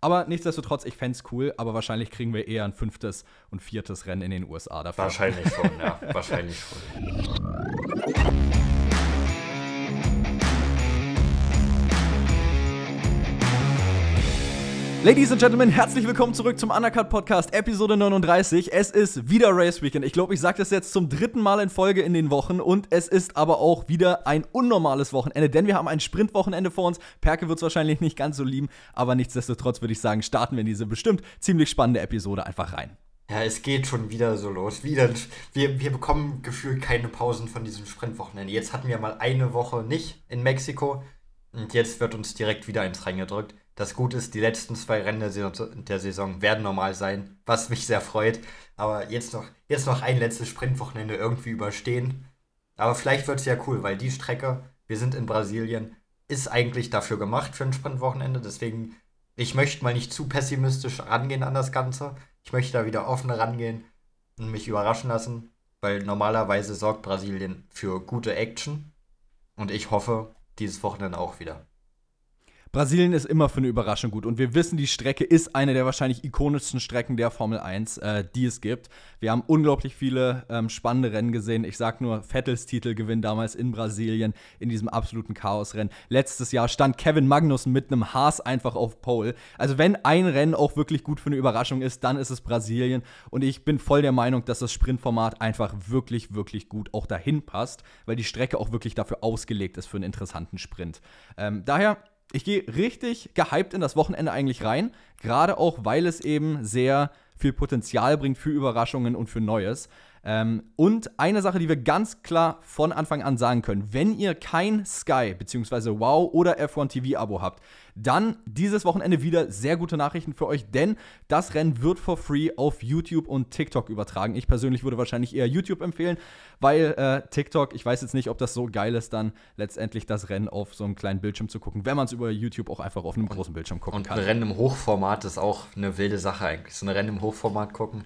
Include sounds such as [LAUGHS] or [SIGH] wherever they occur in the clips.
Aber nichtsdestotrotz, ich fände es cool, aber wahrscheinlich kriegen wir eher ein fünftes und viertes Rennen in den USA dafür. Wahrscheinlich schon, ja. wahrscheinlich schon. Ladies and Gentlemen, herzlich willkommen zurück zum Undercut Podcast, Episode 39. Es ist wieder Race Weekend. Ich glaube, ich sage das jetzt zum dritten Mal in Folge in den Wochen und es ist aber auch wieder ein unnormales Wochenende, denn wir haben ein Sprintwochenende vor uns. Perke wird es wahrscheinlich nicht ganz so lieben, aber nichtsdestotrotz würde ich sagen, starten wir in diese bestimmt ziemlich spannende Episode einfach rein. Ja, es geht schon wieder so los. Wieder, wir, wir bekommen gefühlt keine Pausen von diesem Sprintwochenende. Jetzt hatten wir mal eine Woche nicht in Mexiko und jetzt wird uns direkt wieder eins reingedrückt. Das Gute ist, die letzten zwei Rennen der Saison werden normal sein, was mich sehr freut. Aber jetzt noch, jetzt noch ein letztes Sprintwochenende irgendwie überstehen. Aber vielleicht wird es ja cool, weil die Strecke, wir sind in Brasilien, ist eigentlich dafür gemacht für ein Sprintwochenende. Deswegen, ich möchte mal nicht zu pessimistisch rangehen an das Ganze. Ich möchte da wieder offen rangehen und mich überraschen lassen, weil normalerweise sorgt Brasilien für gute Action. Und ich hoffe, dieses Wochenende auch wieder. Brasilien ist immer für eine Überraschung gut und wir wissen, die Strecke ist eine der wahrscheinlich ikonischsten Strecken der Formel 1, äh, die es gibt. Wir haben unglaublich viele ähm, spannende Rennen gesehen. Ich sag nur Vettels Titelgewinn damals in Brasilien in diesem absoluten Chaosrennen. Letztes Jahr stand Kevin Magnussen mit einem Haas einfach auf Pole. Also wenn ein Rennen auch wirklich gut für eine Überraschung ist, dann ist es Brasilien und ich bin voll der Meinung, dass das Sprintformat einfach wirklich, wirklich gut auch dahin passt, weil die Strecke auch wirklich dafür ausgelegt ist für einen interessanten Sprint. Ähm, daher ich gehe richtig gehypt in das Wochenende eigentlich rein, gerade auch, weil es eben sehr viel Potenzial bringt für Überraschungen und für Neues. Ähm, und eine Sache, die wir ganz klar von Anfang an sagen können, wenn ihr kein Sky bzw. Wow oder F1 TV Abo habt, dann dieses Wochenende wieder sehr gute Nachrichten für euch, denn das Rennen wird for free auf YouTube und TikTok übertragen. Ich persönlich würde wahrscheinlich eher YouTube empfehlen, weil äh, TikTok, ich weiß jetzt nicht, ob das so geil ist, dann letztendlich das Rennen auf so einem kleinen Bildschirm zu gucken, wenn man es über YouTube auch einfach auf einem großen Bildschirm gucken und kann. Und ein Rennen im Hochformat ist auch eine wilde Sache eigentlich. So ein Rennen im Hochformat gucken.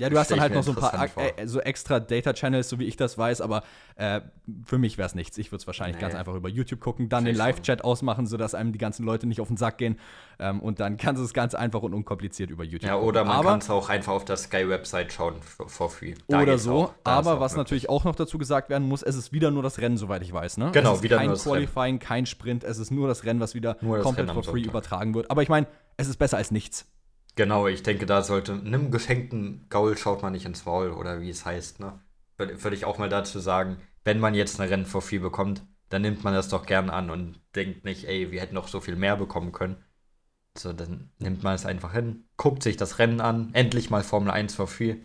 Ja, du hast dann halt noch so ein paar äh, so extra Data Channels, so wie ich das weiß, aber äh, für mich wäre es nichts. Ich würde es wahrscheinlich nee. ganz einfach über YouTube gucken, dann den Live-Chat ausmachen, sodass einem die ganzen Leute nicht auf den Sack gehen. Ähm, und dann kannst du es ganz einfach und unkompliziert über YouTube Ja, oder man kann es auch einfach auf der Sky-Website schauen, for, free. Da oder so. Aber was natürlich auch noch dazu gesagt werden muss, es ist wieder nur das Rennen, soweit ich weiß. Ne? Genau, wieder kein nur das Qualifying, Rennen. kein Sprint. Es ist nur das Rennen, was wieder komplett for free übertragen wird. Aber ich meine, es ist besser als nichts. Genau, ich denke, da sollte, nimm geschenkten Gaul schaut man nicht ins Maul oder wie es heißt, ne? Würde, ich auch mal dazu sagen, wenn man jetzt eine free bekommt, dann nimmt man das doch gern an und denkt nicht, ey, wir hätten noch so viel mehr bekommen können. So, dann nimmt man es einfach hin, guckt sich das Rennen an, endlich mal Formel 1 for free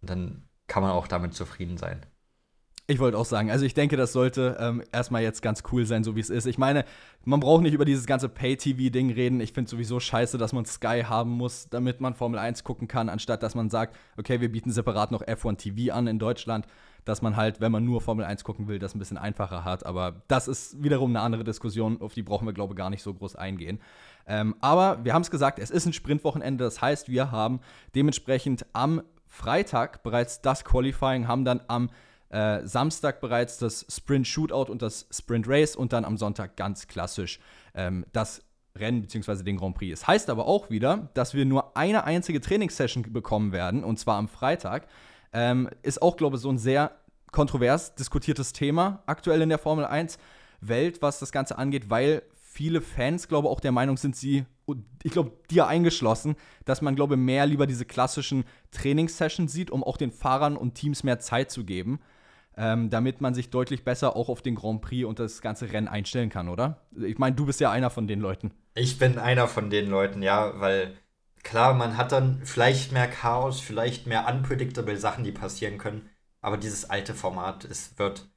und dann kann man auch damit zufrieden sein. Ich wollte auch sagen, also ich denke, das sollte ähm, erstmal jetzt ganz cool sein, so wie es ist. Ich meine, man braucht nicht über dieses ganze Pay-TV-Ding reden. Ich finde sowieso scheiße, dass man Sky haben muss, damit man Formel 1 gucken kann, anstatt dass man sagt, okay, wir bieten separat noch F1 TV an in Deutschland, dass man halt, wenn man nur Formel 1 gucken will, das ein bisschen einfacher hat. Aber das ist wiederum eine andere Diskussion, auf die brauchen wir, glaube ich, gar nicht so groß eingehen. Ähm, aber wir haben es gesagt, es ist ein Sprintwochenende, das heißt, wir haben dementsprechend am Freitag bereits das Qualifying, haben dann am äh, Samstag bereits das Sprint Shootout und das Sprint Race und dann am Sonntag ganz klassisch ähm, das Rennen bzw. den Grand Prix. Es heißt aber auch wieder, dass wir nur eine einzige Trainingssession bekommen werden und zwar am Freitag. Ähm, ist auch, glaube ich, so ein sehr kontrovers diskutiertes Thema aktuell in der Formel 1 Welt, was das Ganze angeht, weil viele Fans, glaube ich, auch der Meinung sind, sie, ich glaube, dir eingeschlossen, dass man, glaube ich, mehr lieber diese klassischen Trainingssessions sieht, um auch den Fahrern und Teams mehr Zeit zu geben ähm, damit man sich deutlich besser auch auf den Grand Prix und das ganze Rennen einstellen kann, oder? Ich meine, du bist ja einer von den Leuten. Ich bin einer von den Leuten, ja, weil klar, man hat dann vielleicht mehr Chaos, vielleicht mehr unpredictable Sachen, die passieren können, aber dieses alte Format, es wird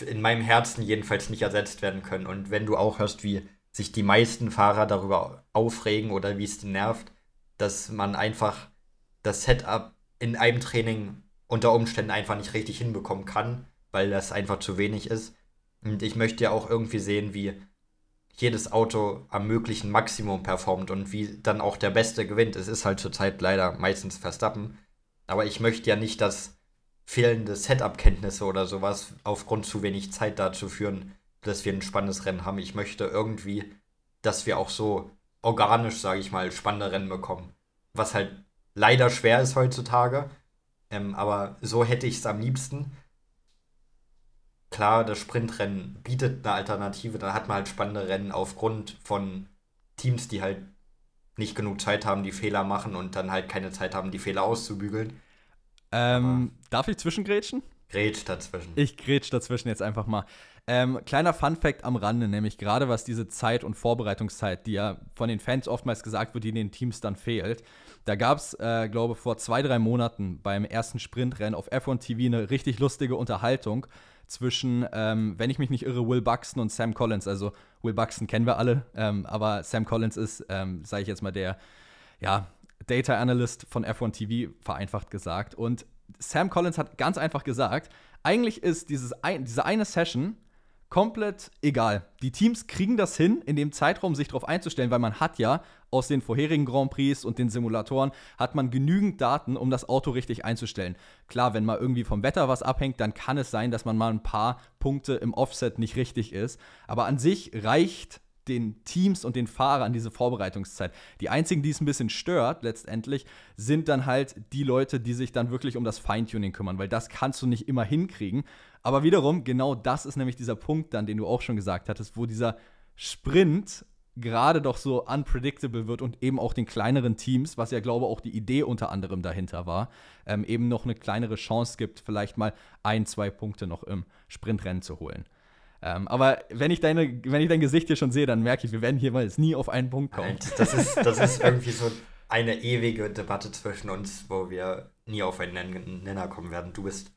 in meinem Herzen jedenfalls nicht ersetzt werden können. Und wenn du auch hörst, wie sich die meisten Fahrer darüber aufregen oder wie es die nervt, dass man einfach das Setup in einem Training unter Umständen einfach nicht richtig hinbekommen kann, weil das einfach zu wenig ist. Und ich möchte ja auch irgendwie sehen, wie jedes Auto am möglichen Maximum performt und wie dann auch der Beste gewinnt. Es ist halt zurzeit leider meistens Verstappen. Aber ich möchte ja nicht, dass fehlende Setup-Kenntnisse oder sowas aufgrund zu wenig Zeit dazu führen, dass wir ein spannendes Rennen haben. Ich möchte irgendwie, dass wir auch so organisch, sage ich mal, spannende Rennen bekommen. Was halt leider schwer ist heutzutage. Ähm, aber so hätte ich es am liebsten. Klar, das Sprintrennen bietet eine Alternative. Da hat man halt spannende Rennen aufgrund von Teams, die halt nicht genug Zeit haben, die Fehler machen und dann halt keine Zeit haben, die Fehler auszubügeln. Ähm, darf ich zwischengrätschen? Grätsch dazwischen. Ich grätsch dazwischen jetzt einfach mal. Ähm, kleiner Fun-Fact am Rande, nämlich gerade was diese Zeit und Vorbereitungszeit, die ja von den Fans oftmals gesagt wird, die in den Teams dann fehlt. Da gab es, äh, glaube vor zwei, drei Monaten beim ersten Sprintrennen auf F1 TV eine richtig lustige Unterhaltung zwischen, ähm, wenn ich mich nicht irre, Will Buxton und Sam Collins. Also Will Buxton kennen wir alle, ähm, aber Sam Collins ist, ähm, sage ich jetzt mal, der ja, Data Analyst von F1 TV, vereinfacht gesagt. Und Sam Collins hat ganz einfach gesagt, eigentlich ist dieses ein, diese eine Session komplett egal. Die Teams kriegen das hin, in dem Zeitraum sich darauf einzustellen, weil man hat ja aus den vorherigen Grand Prix und den Simulatoren hat man genügend Daten, um das Auto richtig einzustellen. Klar, wenn mal irgendwie vom Wetter was abhängt, dann kann es sein, dass man mal ein paar Punkte im Offset nicht richtig ist. Aber an sich reicht den Teams und den Fahrern diese Vorbereitungszeit. Die einzigen, die es ein bisschen stört, letztendlich, sind dann halt die Leute, die sich dann wirklich um das Feintuning kümmern, weil das kannst du nicht immer hinkriegen. Aber wiederum, genau das ist nämlich dieser Punkt dann, den du auch schon gesagt hattest, wo dieser Sprint gerade doch so unpredictable wird und eben auch den kleineren Teams, was ja glaube auch die Idee unter anderem dahinter war, ähm, eben noch eine kleinere Chance gibt, vielleicht mal ein, zwei Punkte noch im Sprintrennen zu holen. Ähm, aber wenn ich, deine, wenn ich dein Gesicht hier schon sehe, dann merke ich, wir werden hier mal jetzt nie auf einen Punkt kommen. Das ist, das ist irgendwie so eine ewige Debatte zwischen uns, wo wir nie auf einen Nenner kommen werden. Du bist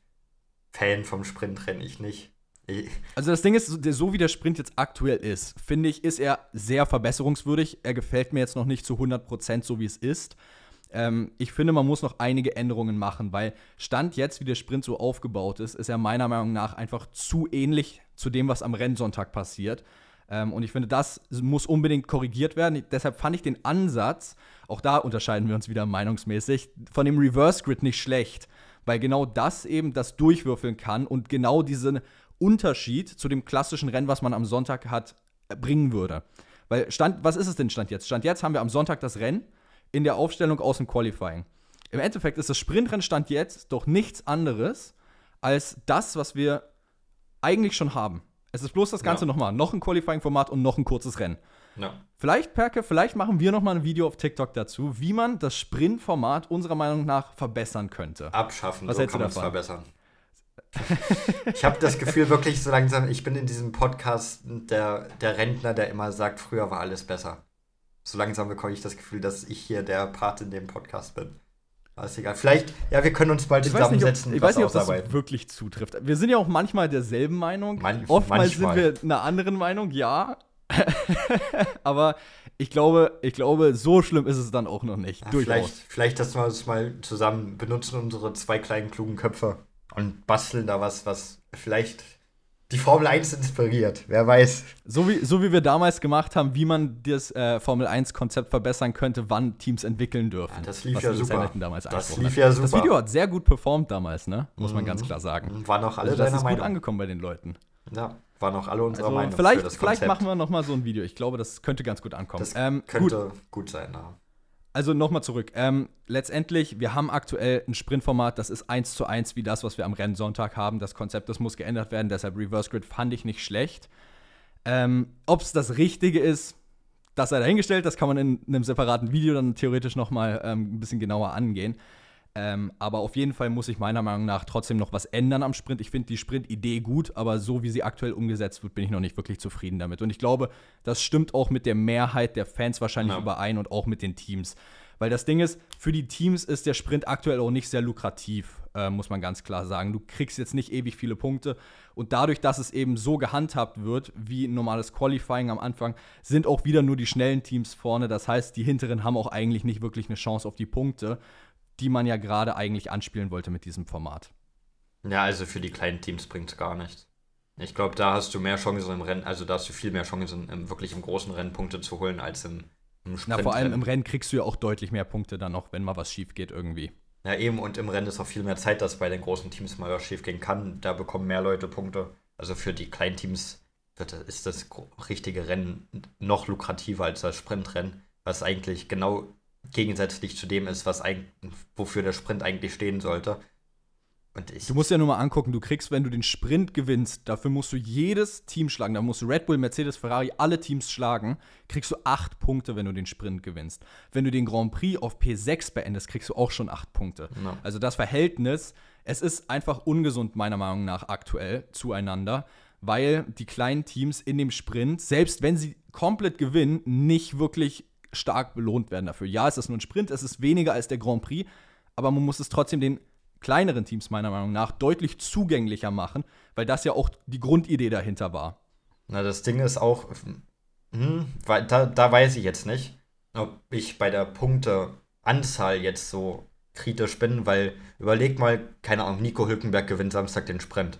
Fan vom Sprintrennen, ich nicht. Ich also das Ding ist, so wie der Sprint jetzt aktuell ist, finde ich, ist er sehr verbesserungswürdig. Er gefällt mir jetzt noch nicht zu 100% so, wie es ist. Ähm, ich finde, man muss noch einige Änderungen machen, weil Stand jetzt, wie der Sprint so aufgebaut ist, ist er meiner Meinung nach einfach zu ähnlich zu dem, was am Rennsonntag passiert. Ähm, und ich finde, das muss unbedingt korrigiert werden. Deshalb fand ich den Ansatz, auch da unterscheiden wir uns wieder meinungsmäßig, von dem Reverse Grid nicht schlecht, weil genau das eben das durchwürfeln kann und genau diesen Unterschied zu dem klassischen Rennen, was man am Sonntag hat, äh, bringen würde. Weil Stand, was ist es denn Stand jetzt? Stand jetzt haben wir am Sonntag das Rennen in der Aufstellung aus dem Qualifying. Im Endeffekt ist das Sprintrennen Stand jetzt doch nichts anderes als das, was wir eigentlich schon haben. Es ist bloß das Ganze ja. nochmal. Noch ein Qualifying-Format und noch ein kurzes Rennen. Ja. Vielleicht, Perke, vielleicht machen wir nochmal ein Video auf TikTok dazu, wie man das Sprint-Format unserer Meinung nach verbessern könnte. Abschaffen, Was so kann man es verbessern. ich habe das Gefühl wirklich so langsam, ich bin in diesem Podcast der, der Rentner, der immer sagt, früher war alles besser. So langsam bekomme ich das Gefühl, dass ich hier der Part in dem Podcast bin. Aber ist egal. Vielleicht, ja, wir können uns bald ich zusammensetzen. Weiß nicht, ob, ich weiß nicht, ob das wirklich zutrifft. Wir sind ja auch manchmal derselben Meinung. Man Oftmals manchmal. sind wir einer anderen Meinung, ja. [LAUGHS] Aber ich glaube, ich glaube, so schlimm ist es dann auch noch nicht. Ja, vielleicht, vielleicht, dass wir uns mal zusammen benutzen, unsere zwei kleinen klugen Köpfe und basteln da was, was vielleicht die Formel 1 inspiriert. Wer weiß. So wie, so wie wir damals gemacht haben, wie man das äh, Formel 1-Konzept verbessern könnte, wann Teams entwickeln dürfen. Ja, das lief ja super. Das lief ja super. Das Video hat sehr gut performt damals, ne? Muss man ganz mhm. klar sagen. Waren auch alle also das ist gut angekommen bei den Leuten. Ja, waren auch alle unserer also Meinung. Vielleicht, vielleicht machen wir noch mal so ein Video. Ich glaube, das könnte ganz gut ankommen. Das ähm, könnte gut, gut sein, ja. Also nochmal zurück. Ähm, letztendlich, wir haben aktuell ein Sprintformat, das ist eins zu eins wie das, was wir am Rennsonntag haben. Das Konzept, das muss geändert werden, deshalb Reverse Grid fand ich nicht schlecht. Ähm, Ob es das Richtige ist, das sei dahingestellt, das kann man in einem separaten Video dann theoretisch nochmal ähm, ein bisschen genauer angehen. Ähm, aber auf jeden Fall muss sich meiner Meinung nach trotzdem noch was ändern am Sprint. Ich finde die Sprint-Idee gut, aber so wie sie aktuell umgesetzt wird, bin ich noch nicht wirklich zufrieden damit. Und ich glaube, das stimmt auch mit der Mehrheit der Fans wahrscheinlich ja. überein und auch mit den Teams. Weil das Ding ist, für die Teams ist der Sprint aktuell auch nicht sehr lukrativ, äh, muss man ganz klar sagen. Du kriegst jetzt nicht ewig viele Punkte. Und dadurch, dass es eben so gehandhabt wird, wie ein normales Qualifying am Anfang, sind auch wieder nur die schnellen Teams vorne. Das heißt, die hinteren haben auch eigentlich nicht wirklich eine Chance auf die Punkte die man ja gerade eigentlich anspielen wollte mit diesem Format. Ja, also für die kleinen Teams bringt es gar nichts. Ich glaube, da hast du mehr Chancen im Rennen, also da hast du viel mehr Chancen, im, wirklich im großen Rennen Punkte zu holen, als im, im Sprint. Na, vor allem im Rennen kriegst du ja auch deutlich mehr Punkte dann noch, wenn mal was schief geht irgendwie. Ja, eben, und im Rennen ist auch viel mehr Zeit, dass bei den großen Teams mal was schief gehen kann. Da bekommen mehr Leute Punkte. Also für die kleinen Teams ist das richtige Rennen noch lukrativer als das Sprintrennen was eigentlich genau gegensätzlich zu dem ist, was wofür der Sprint eigentlich stehen sollte. du musst ja nur mal angucken, du kriegst, wenn du den Sprint gewinnst, dafür musst du jedes Team schlagen. Da musst du Red Bull, Mercedes, Ferrari, alle Teams schlagen. Kriegst du acht Punkte, wenn du den Sprint gewinnst. Wenn du den Grand Prix auf P6 beendest, kriegst du auch schon acht Punkte. No. Also das Verhältnis, es ist einfach ungesund, meiner Meinung nach, aktuell zueinander, weil die kleinen Teams in dem Sprint, selbst wenn sie komplett gewinnen, nicht wirklich stark belohnt werden dafür. Ja, es ist nur ein Sprint, es ist weniger als der Grand Prix, aber man muss es trotzdem den kleineren Teams meiner Meinung nach deutlich zugänglicher machen, weil das ja auch die Grundidee dahinter war. Na, das Ding ist auch, hm, da, da weiß ich jetzt nicht, ob ich bei der Punkteanzahl jetzt so kritisch bin, weil überleg mal, keine Ahnung, Nico Hülkenberg gewinnt Samstag den Sprint.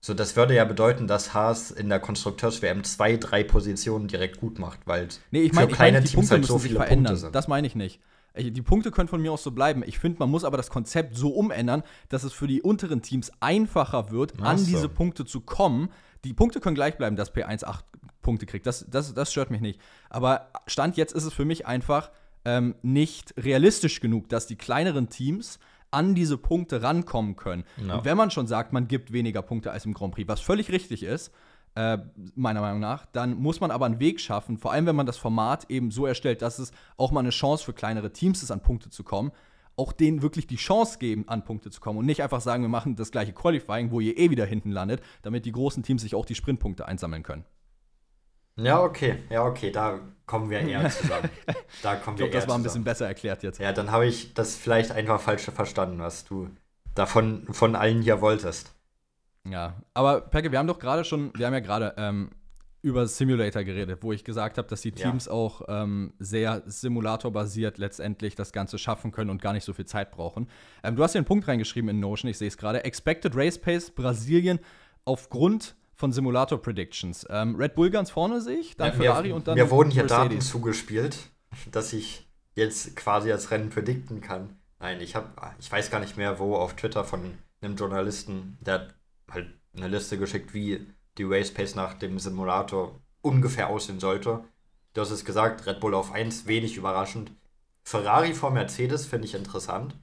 So, das würde ja bedeuten, dass Haas in der Konstrukteurs-WM zwei, drei Positionen direkt gut macht, weil nee, ich mein, für kleine ich mein, Teams Punkte halt so viele verändern. Punkte sind. Das meine ich nicht. Die Punkte können von mir aus so bleiben. Ich finde, man muss aber das Konzept so umändern, dass es für die unteren Teams einfacher wird, Ach an so. diese Punkte zu kommen. Die Punkte können gleich bleiben, dass P1 8 Punkte kriegt. Das, das, das stört mich nicht. Aber Stand jetzt ist es für mich einfach ähm, nicht realistisch genug, dass die kleineren Teams an diese Punkte rankommen können. No. Und wenn man schon sagt, man gibt weniger Punkte als im Grand Prix, was völlig richtig ist, äh, meiner Meinung nach, dann muss man aber einen Weg schaffen, vor allem wenn man das Format eben so erstellt, dass es auch mal eine Chance für kleinere Teams ist, an Punkte zu kommen, auch denen wirklich die Chance geben, an Punkte zu kommen und nicht einfach sagen, wir machen das gleiche Qualifying, wo ihr eh wieder hinten landet, damit die großen Teams sich auch die Sprintpunkte einsammeln können. Ja, okay, ja, okay, da kommen wir eher [LAUGHS] zusammen. Da kommen ich glaube, das war ein bisschen besser erklärt jetzt. Ja, dann habe ich das vielleicht einfach falsch verstanden, was du davon von allen hier wolltest. Ja, aber Pecke, wir haben doch gerade schon, wir haben ja gerade ähm, über Simulator geredet, wo ich gesagt habe, dass die Teams ja. auch ähm, sehr simulatorbasiert letztendlich das Ganze schaffen können und gar nicht so viel Zeit brauchen. Ähm, du hast hier einen Punkt reingeschrieben in Notion, ich sehe es gerade. Expected Race Pace Brasilien aufgrund von Simulator Predictions. Ähm, Red Bull ganz vorne sehe ich, dann ja, Ferrari mir, und dann. Mir wurden hier Mercedes. Daten zugespielt, dass ich jetzt quasi als Rennen predikten kann. Nein, ich habe, ich weiß gar nicht mehr, wo auf Twitter von einem Journalisten, der hat halt eine Liste geschickt, wie die Race Pace nach dem Simulator ungefähr aussehen sollte. Du hast es gesagt, Red Bull auf 1, wenig überraschend. Ferrari vor Mercedes finde ich interessant.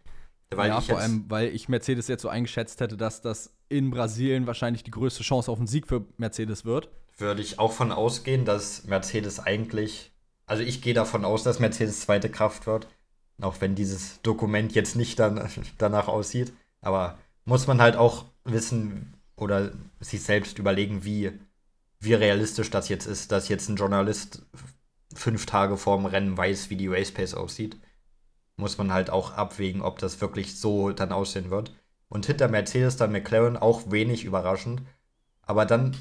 Weil ja, vor allem, weil ich Mercedes jetzt so eingeschätzt hätte, dass das in Brasilien wahrscheinlich die größte Chance auf einen Sieg für Mercedes wird. Würde ich auch von ausgehen, dass Mercedes eigentlich, also ich gehe davon aus, dass Mercedes zweite Kraft wird, auch wenn dieses Dokument jetzt nicht dann, [LAUGHS] danach aussieht. Aber muss man halt auch wissen oder sich selbst überlegen, wie, wie realistisch das jetzt ist, dass jetzt ein Journalist fünf Tage vor dem Rennen weiß, wie die Race Pace aussieht muss man halt auch abwägen, ob das wirklich so dann aussehen wird. Und hinter Mercedes dann McLaren auch wenig überraschend. Aber dann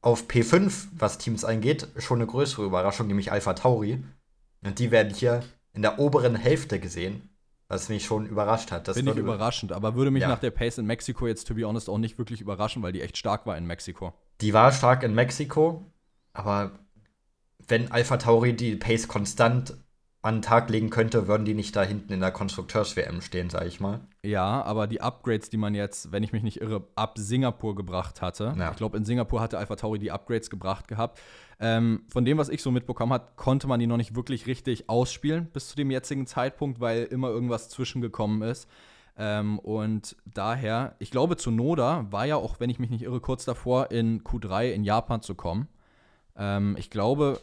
auf P5, was Teams angeht, schon eine größere Überraschung, nämlich Alpha Tauri. Und die werden hier in der oberen Hälfte gesehen, was mich schon überrascht hat. Das Finde ich überraschend, aber würde mich ja. nach der Pace in Mexiko jetzt, to be honest, auch nicht wirklich überraschen, weil die echt stark war in Mexiko. Die war stark in Mexiko, aber wenn Alpha Tauri die Pace konstant an den Tag legen könnte, würden die nicht da hinten in der Konstrukteurs-WM stehen, sage ich mal. Ja, aber die Upgrades, die man jetzt, wenn ich mich nicht irre, ab Singapur gebracht hatte, ja. ich glaube, in Singapur hatte Alpha Tauri die Upgrades gebracht gehabt. Ähm, von dem, was ich so mitbekommen habe, konnte man die noch nicht wirklich richtig ausspielen bis zu dem jetzigen Zeitpunkt, weil immer irgendwas zwischengekommen ist. Ähm, und daher, ich glaube, Tsunoda war ja auch, wenn ich mich nicht irre, kurz davor, in Q3 in Japan zu kommen. Ähm, ich glaube,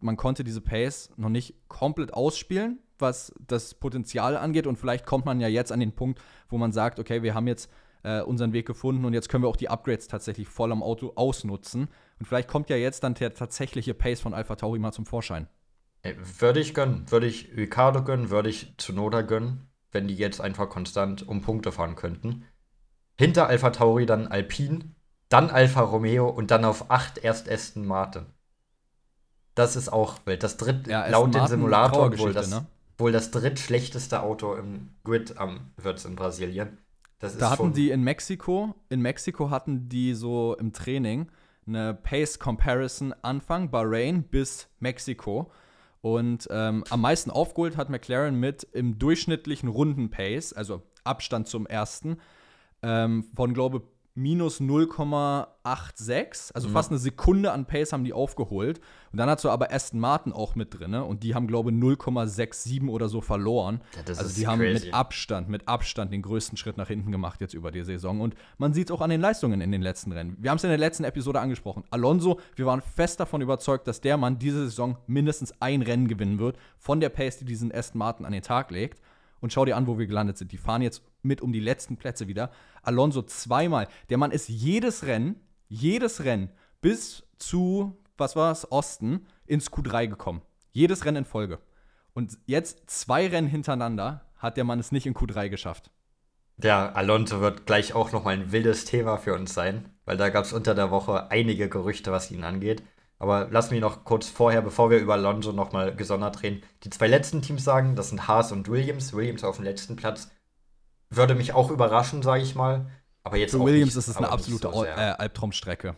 man konnte diese Pace noch nicht komplett ausspielen, was das Potenzial angeht. Und vielleicht kommt man ja jetzt an den Punkt, wo man sagt, okay, wir haben jetzt äh, unseren Weg gefunden und jetzt können wir auch die Upgrades tatsächlich voll am Auto ausnutzen. Und vielleicht kommt ja jetzt dann der tatsächliche Pace von Alpha Tauri mal zum Vorschein. Würde ich gönnen. Würde ich Ricardo gönnen, würde ich Tsunoda gönnen, wenn die jetzt einfach konstant um Punkte fahren könnten. Hinter Alpha Tauri dann Alpine, dann Alfa Romeo und dann auf 8 erst Aston Martin. Das ist auch wild. Das dritt, ja, laut dem Simulator wohl das, ne? wohl das drittschlechteste Auto im Grid ähm, wird es in Brasilien. da hatten die in Mexiko, in Mexiko hatten die so im Training eine Pace Comparison Anfang Bahrain bis Mexiko. Und ähm, am meisten aufgeholt hat McLaren mit im durchschnittlichen Runden-Pace, also Abstand zum ersten, ähm, von, glaube minus 0,86, also mhm. fast eine Sekunde an Pace haben die aufgeholt. Und dann hast du aber Aston Martin auch mit drin und die haben, glaube ich, 0,67 oder so verloren. Ja, also die haben mit Abstand, mit Abstand den größten Schritt nach hinten gemacht jetzt über die Saison. Und man sieht es auch an den Leistungen in den letzten Rennen. Wir haben es in der letzten Episode angesprochen. Alonso, wir waren fest davon überzeugt, dass der Mann diese Saison mindestens ein Rennen gewinnen wird von der Pace, die diesen Aston Martin an den Tag legt. Und schau dir an, wo wir gelandet sind. Die fahren jetzt mit um die letzten Plätze wieder. Alonso zweimal. Der Mann ist jedes Rennen, jedes Rennen bis zu, was war es, Osten, ins Q3 gekommen. Jedes Rennen in Folge. Und jetzt zwei Rennen hintereinander hat der Mann es nicht in Q3 geschafft. Ja, Alonso wird gleich auch nochmal ein wildes Thema für uns sein, weil da gab es unter der Woche einige Gerüchte, was ihn angeht. Aber lass mich noch kurz vorher, bevor wir über Alonso nochmal gesondert reden, die zwei letzten Teams sagen, das sind Haas und Williams. Williams auf dem letzten Platz würde mich auch überraschen, sage ich mal. Aber jetzt Für Williams nicht, ist es eine absolute so äh, Albtraumstrecke.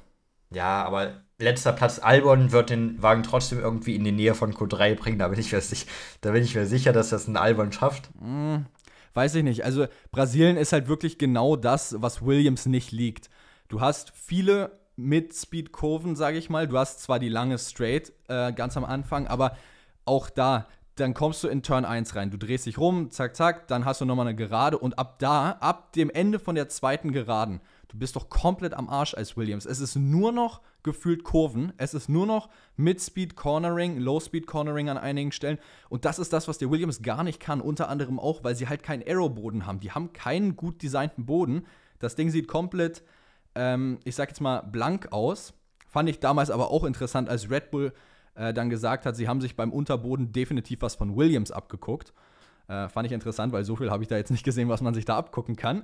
Ja, aber letzter Platz Albon wird den Wagen trotzdem irgendwie in die Nähe von Q3 bringen. Da bin ich mir, sicher, da bin ich mir sicher, dass das ein Albon schafft. Hm, weiß ich nicht. Also Brasilien ist halt wirklich genau das, was Williams nicht liegt. Du hast viele Mid-Speed-Kurven, sage ich mal. Du hast zwar die lange Straight äh, ganz am Anfang, aber auch da, dann kommst du in Turn 1 rein. Du drehst dich rum, zack, zack, dann hast du nochmal eine Gerade und ab da, ab dem Ende von der zweiten Geraden, du bist doch komplett am Arsch als Williams. Es ist nur noch gefühlt Kurven, es ist nur noch Mid-Speed Cornering, Low-Speed Cornering an einigen Stellen und das ist das, was der Williams gar nicht kann, unter anderem auch, weil sie halt keinen Aero-Boden haben. Die haben keinen gut designten Boden. Das Ding sieht komplett, ähm, ich sag jetzt mal, blank aus. Fand ich damals aber auch interessant, als Red Bull äh, dann gesagt hat, sie haben sich beim Unterboden definitiv was von Williams abgeguckt. Äh, fand ich interessant, weil so viel habe ich da jetzt nicht gesehen, was man sich da abgucken kann.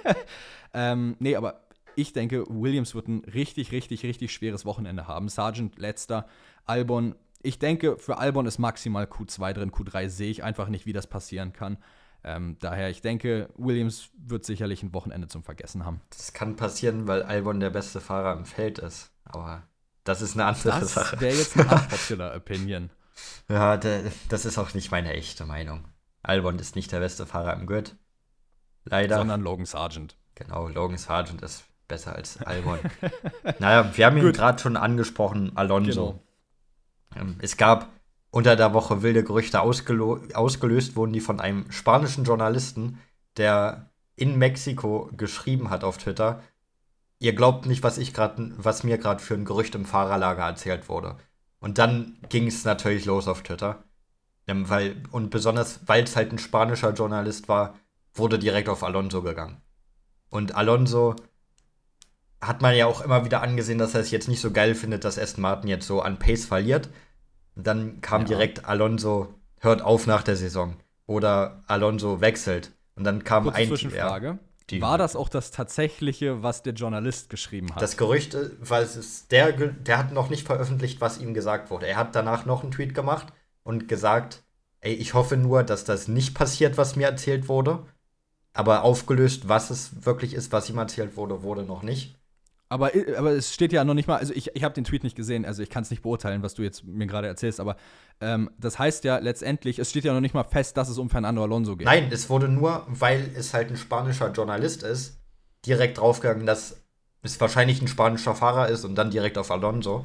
[LAUGHS] ähm, nee, aber ich denke, Williams wird ein richtig, richtig, richtig schweres Wochenende haben. Sargent letzter, Albon. Ich denke, für Albon ist maximal Q2 drin. Q3 sehe ich einfach nicht, wie das passieren kann. Ähm, daher, ich denke, Williams wird sicherlich ein Wochenende zum Vergessen haben. Das kann passieren, weil Albon der beste Fahrer im Feld ist. Aber das ist eine andere das Sache. Das wäre jetzt eine [LAUGHS] unpopular Opinion. Ja, das ist auch nicht meine echte Meinung. Albon ist nicht der beste Fahrer im Grid. Leider. Sondern Logan Sargent. Genau, Logan Sargent ist besser als [LAUGHS] Albon. naja, wir haben ihn gerade schon angesprochen, Alonso. Genau. Ähm, es gab unter der Woche wilde Gerüchte ausgelöst wurden, die von einem spanischen Journalisten, der in Mexiko geschrieben hat auf Twitter, ihr glaubt nicht, was ich gerade, was mir gerade für ein Gerücht im Fahrerlager erzählt wurde. Und dann ging es natürlich los auf Twitter. Ähm, weil, und besonders, weil es halt ein spanischer Journalist war, wurde direkt auf Alonso gegangen. Und Alonso hat man ja auch immer wieder angesehen, dass er es jetzt nicht so geil findet, dass Aston Martin jetzt so an Pace verliert. Und dann kam ja. direkt Alonso hört auf nach der Saison. Oder Alonso wechselt. Und dann kam Kurze ein Zwischenfrage. Die war das auch das tatsächliche, was der Journalist geschrieben hat? Das Gerücht, äh, weil es ist der, der hat noch nicht veröffentlicht, was ihm gesagt wurde. Er hat danach noch einen Tweet gemacht und gesagt, ey, ich hoffe nur, dass das nicht passiert, was mir erzählt wurde. Aber aufgelöst, was es wirklich ist, was ihm erzählt wurde, wurde noch nicht. Aber, aber es steht ja noch nicht mal, also ich, ich habe den Tweet nicht gesehen, also ich kann es nicht beurteilen, was du jetzt mir gerade erzählst, aber ähm, das heißt ja letztendlich, es steht ja noch nicht mal fest, dass es um Fernando Alonso geht. Nein, es wurde nur, weil es halt ein spanischer Journalist ist, direkt draufgegangen, dass es wahrscheinlich ein spanischer Fahrer ist und dann direkt auf Alonso.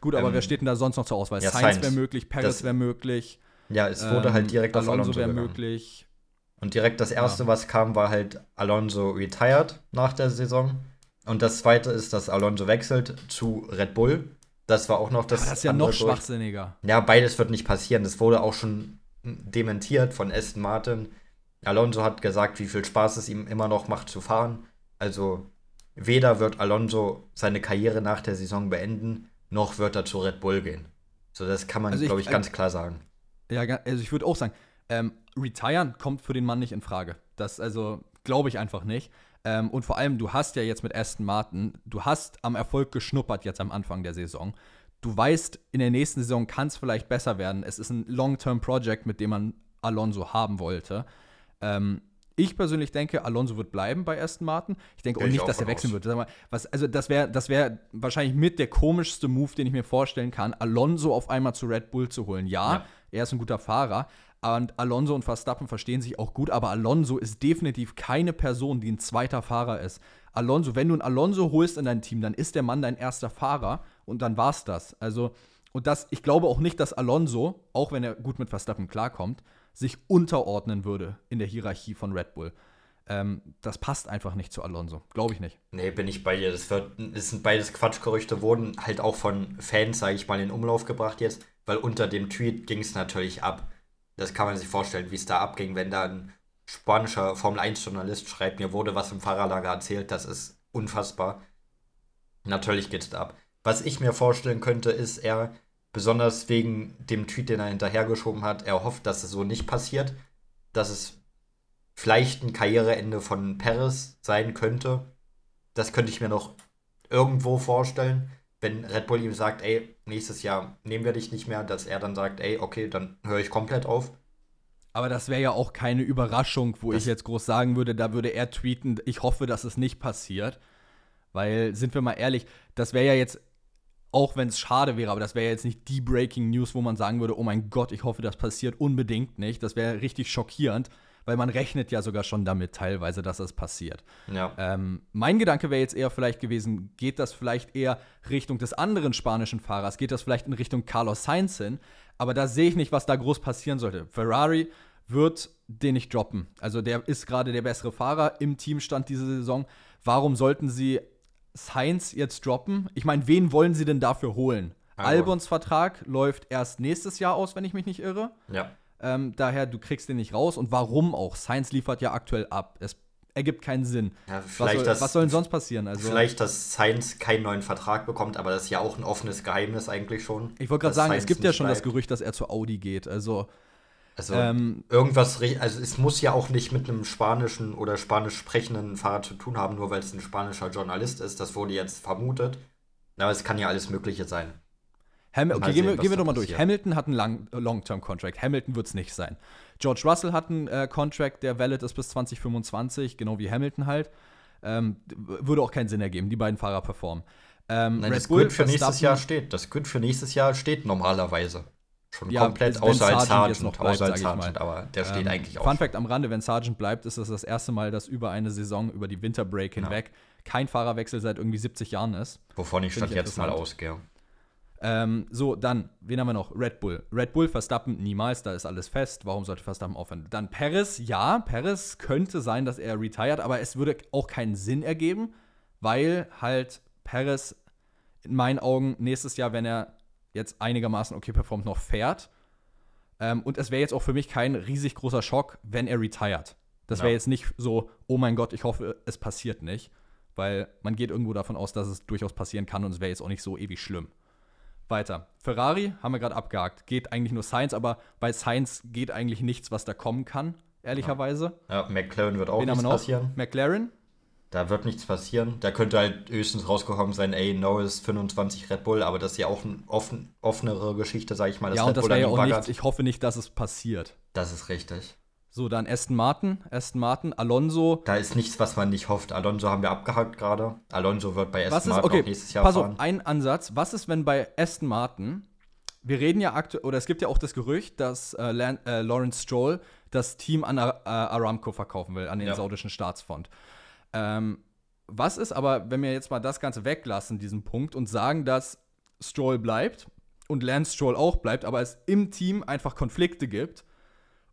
Gut, aber ähm, wer steht denn da sonst noch zur Auswahl? Ja, Sainz wäre möglich, Paris wäre möglich. Ja, es wurde halt ähm, halt direkt Alonso auf Alonso wäre möglich. Und direkt das erste, ja. was kam, war halt Alonso retired nach der Saison. Und das zweite ist, dass Alonso wechselt zu Red Bull. Das war auch noch das. Aber das ist ja noch schwachsinniger. Ja, beides wird nicht passieren. Das wurde auch schon dementiert von Aston Martin. Alonso hat gesagt, wie viel Spaß es ihm immer noch macht zu fahren. Also weder wird Alonso seine Karriere nach der Saison beenden, noch wird er zu Red Bull gehen. So, das kann man, also glaube ich, ganz klar sagen. Ja, also ich würde auch sagen, ähm, retiren kommt für den Mann nicht in Frage. Das also glaube ich einfach nicht. Ähm, und vor allem, du hast ja jetzt mit Aston Martin, du hast am Erfolg geschnuppert jetzt am Anfang der Saison. Du weißt, in der nächsten Saison kann es vielleicht besser werden. Es ist ein Long-Term-Project, mit dem man Alonso haben wollte. Ähm, ich persönlich denke, Alonso wird bleiben bei Aston Martin. Ich denke auch nicht, dass er wechseln aus. wird. Mal, was, also das wäre das wär wahrscheinlich mit der komischste Move, den ich mir vorstellen kann, Alonso auf einmal zu Red Bull zu holen. Ja, ja. er ist ein guter Fahrer, und Alonso und Verstappen verstehen sich auch gut, aber Alonso ist definitiv keine Person, die ein zweiter Fahrer ist. Alonso, wenn du einen Alonso holst in dein Team, dann ist der Mann dein erster Fahrer und dann war's das. Also, und das, ich glaube auch nicht, dass Alonso, auch wenn er gut mit Verstappen klarkommt, sich unterordnen würde in der Hierarchie von Red Bull. Ähm, das passt einfach nicht zu Alonso. Glaube ich nicht. Nee, bin ich bei dir. Das, wird, das sind beides Quatschgerüchte, wurden halt auch von Fans, sage ich mal, in Umlauf gebracht jetzt, weil unter dem Tweet ging es natürlich ab. Das kann man sich vorstellen, wie es da abging, wenn da ein spanischer Formel-1-Journalist schreibt, mir wurde was im Fahrerlager erzählt, das ist unfassbar. Natürlich geht es ab. Was ich mir vorstellen könnte, ist, er, besonders wegen dem Tweet, den er hinterhergeschoben hat, er hofft, dass es so nicht passiert, dass es vielleicht ein Karriereende von Perez sein könnte. Das könnte ich mir noch irgendwo vorstellen, wenn Red Bull ihm sagt, ey, nächstes Jahr nehmen wir dich nicht mehr, dass er dann sagt, ey, okay, dann höre ich komplett auf. Aber das wäre ja auch keine Überraschung, wo das ich jetzt groß sagen würde, da würde er tweeten, ich hoffe, dass es nicht passiert. Weil, sind wir mal ehrlich, das wäre ja jetzt, auch wenn es schade wäre, aber das wäre ja jetzt nicht die Breaking News, wo man sagen würde, oh mein Gott, ich hoffe, das passiert unbedingt nicht. Das wäre richtig schockierend, weil man rechnet ja sogar schon damit teilweise, dass das passiert. Ja. Ähm, mein Gedanke wäre jetzt eher vielleicht gewesen, geht das vielleicht eher Richtung des anderen spanischen Fahrers, geht das vielleicht in Richtung Carlos Sainz hin, aber da sehe ich nicht, was da groß passieren sollte. Ferrari wird den nicht droppen. Also der ist gerade der bessere Fahrer im Teamstand diese Saison. Warum sollten sie Sainz jetzt droppen? Ich meine, wen wollen sie denn dafür holen? Albons Vertrag läuft erst nächstes Jahr aus, wenn ich mich nicht irre. Ja. Ähm, daher, du kriegst den nicht raus. Und warum auch? Sainz liefert ja aktuell ab. Es ergibt keinen Sinn. Ja, was, soll, das, was soll denn sonst passieren? Also, vielleicht, dass Sainz keinen neuen Vertrag bekommt, aber das ist ja auch ein offenes Geheimnis eigentlich schon. Ich wollte gerade sagen, Sainz es gibt ja schon bleibt. das Gerücht, dass er zu Audi geht. Also also ähm, irgendwas, also es muss ja auch nicht mit einem spanischen oder spanisch sprechenden Fahrer zu tun haben, nur weil es ein spanischer Journalist ist. Das wurde jetzt vermutet. Aber es kann ja alles Mögliche sein. Ham okay, gehen, wir, gehen wir doch mal durch. Hamilton hat einen Long-Term-Contract. Hamilton wird es nicht sein. George Russell hat einen äh, Contract, der valid ist bis 2025, genau wie Hamilton halt. Ähm, würde auch keinen Sinn ergeben. Die beiden Fahrer performen. Ähm, Nein, das Grid für nächstes Jahr steht. Das Grid für nächstes Jahr steht normalerweise schon ja, komplett außer als Sargent, noch bleibt, außer als Sargent, aber der steht ähm, eigentlich auch. Fun Fact am Rande, wenn Sargent bleibt, ist das das erste Mal, dass über eine Saison, über die Winterbreak hinweg, ja. kein Fahrerwechsel seit irgendwie 70 Jahren ist. Wovon ich stand jetzt mal ausgehe. Ähm, so, dann, wen haben wir noch? Red Bull. Red Bull, Verstappen niemals, da ist alles fest. Warum sollte Verstappen aufhören? Dann Perez, ja, Perez könnte sein, dass er retired, aber es würde auch keinen Sinn ergeben, weil halt Perez in meinen Augen nächstes Jahr, wenn er jetzt einigermaßen okay performt, noch fährt. Ähm, und es wäre jetzt auch für mich kein riesig großer Schock, wenn er retired. Das wäre ja. jetzt nicht so, oh mein Gott, ich hoffe, es passiert nicht. Weil man geht irgendwo davon aus, dass es durchaus passieren kann und es wäre jetzt auch nicht so ewig schlimm. Weiter. Ferrari haben wir gerade abgehakt. Geht eigentlich nur Science, aber bei Science geht eigentlich nichts, was da kommen kann, ehrlicherweise. Ja, ja McLaren wird auch Wen nichts passieren. McLaren? Da wird nichts passieren. Da könnte halt höchstens rausgekommen sein, ey, Norris 25 Red Bull, aber das ist ja auch eine offen, offenere Geschichte, sag ich mal. ja, und das wäre ja auch nichts. Ich hoffe nicht, dass es passiert. Das ist richtig. So, dann Aston Martin, Aston Martin, Alonso. Da ist nichts, was man nicht hofft. Alonso haben wir abgehakt gerade. Alonso wird bei Aston Martin okay, auch nächstes Jahr pass fahren. Auf, ein Ansatz. Was ist, wenn bei Aston Martin, wir reden ja aktuell, oder es gibt ja auch das Gerücht, dass äh, äh, Lawrence Stroll das Team an Ar äh, Aramco verkaufen will, an den ja. saudischen Staatsfonds. Ähm, was ist aber, wenn wir jetzt mal das Ganze weglassen, diesen Punkt, und sagen, dass Stroll bleibt und Lance Stroll auch bleibt, aber es im Team einfach Konflikte gibt.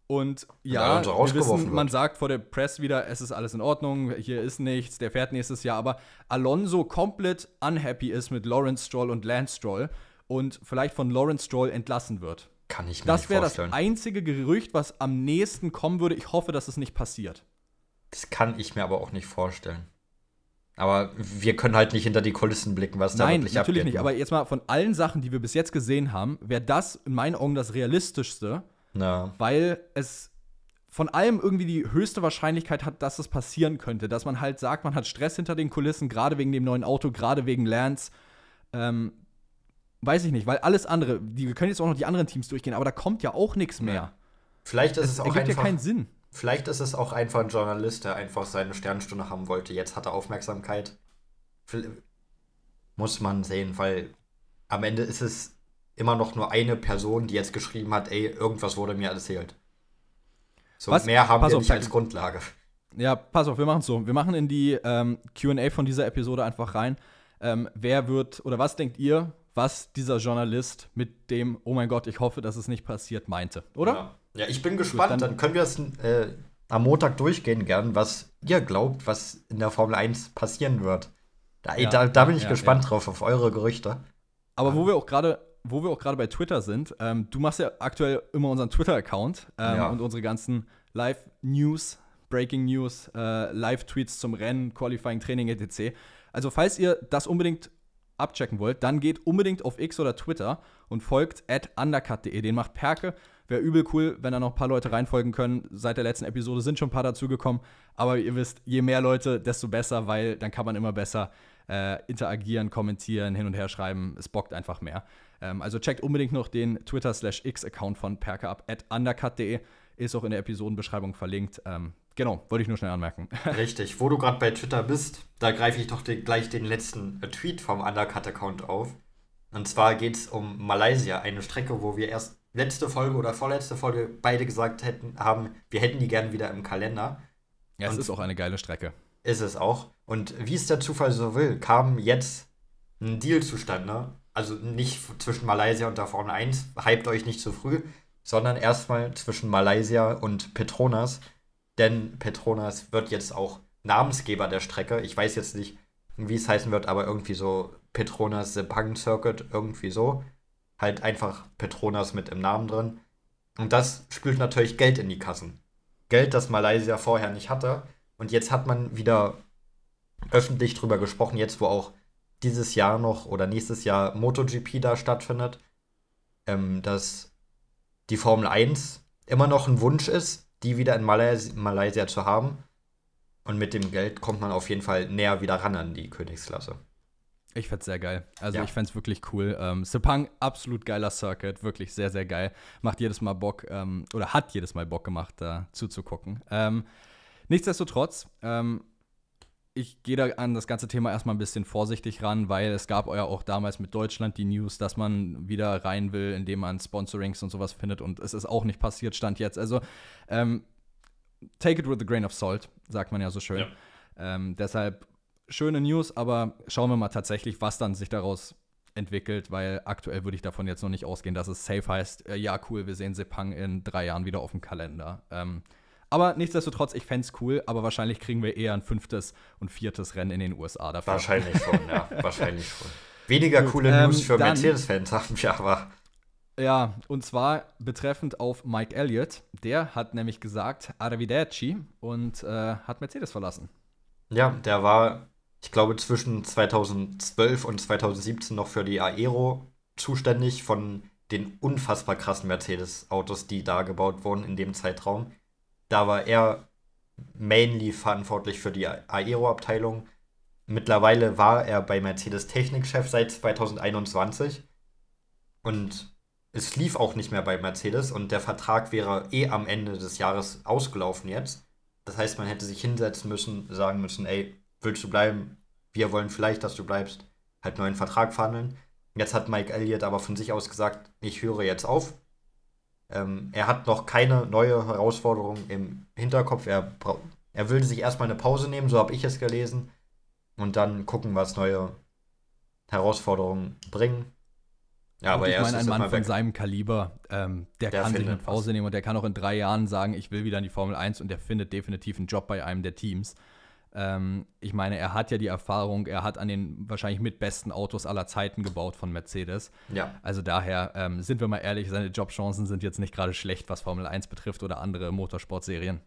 Und ja, wir wissen, man sagt vor der Press wieder, es ist alles in Ordnung, hier ist nichts, der fährt nächstes Jahr, aber Alonso komplett unhappy ist mit Lawrence Stroll und Lance Stroll und vielleicht von Lawrence Stroll entlassen wird. Kann ich mir das nicht vorstellen. Das wäre das einzige Gerücht, was am nächsten kommen würde. Ich hoffe, dass es nicht passiert. Das kann ich mir aber auch nicht vorstellen. Aber wir können halt nicht hinter die Kulissen blicken, was da Nein, wirklich natürlich abgeht. nicht. Aber jetzt mal von allen Sachen, die wir bis jetzt gesehen haben, wäre das in meinen Augen das realistischste, ja. weil es von allem irgendwie die höchste Wahrscheinlichkeit hat, dass es passieren könnte. Dass man halt sagt, man hat Stress hinter den Kulissen, gerade wegen dem neuen Auto, gerade wegen Lance. Ähm, weiß ich nicht, weil alles andere, die, wir können jetzt auch noch die anderen Teams durchgehen, aber da kommt ja auch nichts mehr. Vielleicht ist es, es auch einfach, ja keinen Sinn. Vielleicht ist es auch einfach ein Journalist, der einfach seine Sternstunde haben wollte. Jetzt hat er Aufmerksamkeit. Muss man sehen, weil am Ende ist es immer noch nur eine Person, die jetzt geschrieben hat, ey, irgendwas wurde mir erzählt. So Was? mehr haben Pass wir auf, nicht als Grundlage. Ja, pass auf, wir machen es so. Wir machen in die ähm, QA von dieser Episode einfach rein. Ähm, wer wird oder was denkt ihr, was dieser Journalist mit dem, oh mein Gott, ich hoffe, dass es nicht passiert, meinte, oder? Ja, ja ich bin gespannt. Gut, dann, dann, können wir es äh, am Montag durchgehen, gern, was ihr glaubt, was in der Formel 1 passieren wird. Da, ja, da, da bin ich ja, gespannt drauf, auf eure Gerüchte. Aber wo wir auch gerade wo wir auch gerade bei Twitter sind, ähm, du machst ja aktuell immer unseren Twitter-Account ähm, und unsere ganzen Live-News, Breaking News, äh, Live-Tweets zum Rennen, Qualifying, Training, etc. Also, falls ihr das unbedingt abchecken wollt, dann geht unbedingt auf X oder Twitter und folgt at undercut.de. Den macht Perke. Wäre übel cool, wenn da noch ein paar Leute reinfolgen können. Seit der letzten Episode sind schon ein paar dazugekommen. Aber ihr wisst, je mehr Leute, desto besser, weil dann kann man immer besser äh, interagieren, kommentieren, hin und her schreiben. Es bockt einfach mehr. Ähm, also checkt unbedingt noch den Twitter-X-Account von Perke ab, at undercut.de. Ist auch in der Episodenbeschreibung verlinkt. Ähm, genau, wollte ich nur schnell anmerken. [LAUGHS] Richtig, wo du gerade bei Twitter bist, da greife ich doch den, gleich den letzten Tweet vom Undercut-Account auf. Und zwar geht es um Malaysia, eine Strecke, wo wir erst letzte Folge oder vorletzte Folge beide gesagt hätten, haben, wir hätten die gern wieder im Kalender. Ja, es Und ist auch eine geile Strecke. Ist es auch. Und wie es der Zufall so will, kam jetzt ein Deal zustande, also nicht zwischen Malaysia und der Formel 1, hypt euch nicht zu früh, sondern erstmal zwischen Malaysia und Petronas. Denn Petronas wird jetzt auch Namensgeber der Strecke. Ich weiß jetzt nicht, wie es heißen wird, aber irgendwie so Petronas Sepang Circuit, irgendwie so. Halt einfach Petronas mit im Namen drin. Und das spült natürlich Geld in die Kassen. Geld, das Malaysia vorher nicht hatte. Und jetzt hat man wieder öffentlich drüber gesprochen, jetzt wo auch dieses Jahr noch oder nächstes Jahr MotoGP da stattfindet, ähm, dass die Formel 1 immer noch ein Wunsch ist, die wieder in Malaysia, Malaysia zu haben. Und mit dem Geld kommt man auf jeden Fall näher wieder ran an die Königsklasse. Ich fände es sehr geil. Also ja. ich fände es wirklich cool. Ähm, Sepang, absolut geiler Circuit, wirklich sehr, sehr geil. Macht jedes Mal Bock, ähm, oder hat jedes Mal Bock gemacht, da zuzugucken. Ähm, nichtsdestotrotz, ähm, ich gehe da an das ganze Thema erstmal ein bisschen vorsichtig ran, weil es gab ja auch damals mit Deutschland die News, dass man wieder rein will, indem man Sponsorings und sowas findet und es ist auch nicht passiert, stand jetzt. Also ähm, take it with a grain of salt, sagt man ja so schön. Ja. Ähm, deshalb schöne News, aber schauen wir mal tatsächlich, was dann sich daraus entwickelt, weil aktuell würde ich davon jetzt noch nicht ausgehen, dass es safe heißt, äh, ja cool, wir sehen Sepang in drei Jahren wieder auf dem Kalender. Ähm, aber nichtsdestotrotz, ich fände es cool, aber wahrscheinlich kriegen wir eher ein fünftes und viertes Rennen in den USA dafür. Wahrscheinlich schon, ja, [LAUGHS] wahrscheinlich schon. Weniger Gut, coole ähm, News für Mercedes-Fans haben wir aber. Ja, und zwar betreffend auf Mike Elliott. Der hat nämlich gesagt, Arrivederci und äh, hat Mercedes verlassen. Ja, der war, ich glaube, zwischen 2012 und 2017 noch für die Aero zuständig von den unfassbar krassen Mercedes-Autos, die da gebaut wurden in dem Zeitraum. Da war er mainly verantwortlich für die Aero-Abteilung. Mittlerweile war er bei Mercedes Technikchef seit 2021 und es lief auch nicht mehr bei Mercedes und der Vertrag wäre eh am Ende des Jahres ausgelaufen jetzt. Das heißt, man hätte sich hinsetzen müssen, sagen müssen, ey, willst du bleiben? Wir wollen vielleicht, dass du bleibst. Halt neuen Vertrag verhandeln. Jetzt hat Mike Elliott aber von sich aus gesagt, ich höre jetzt auf. Ähm, er hat noch keine neue Herausforderung im Hinterkopf. Er, er will sich erstmal eine Pause nehmen, so habe ich es gelesen. Und dann gucken, was neue Herausforderungen bringen. Ja, aber ich meine, ein Mann von seinem Kaliber, ähm, der, der, kann sich eine Pause nehmen und der kann auch in drei Jahren sagen, ich will wieder in die Formel 1 und der findet definitiv einen Job bei einem der Teams. Ähm, ich meine, er hat ja die Erfahrung, er hat an den wahrscheinlich mitbesten Autos aller Zeiten gebaut von Mercedes. Ja. Also daher, ähm, sind wir mal ehrlich, seine Jobchancen sind jetzt nicht gerade schlecht, was Formel 1 betrifft oder andere Motorsportserien.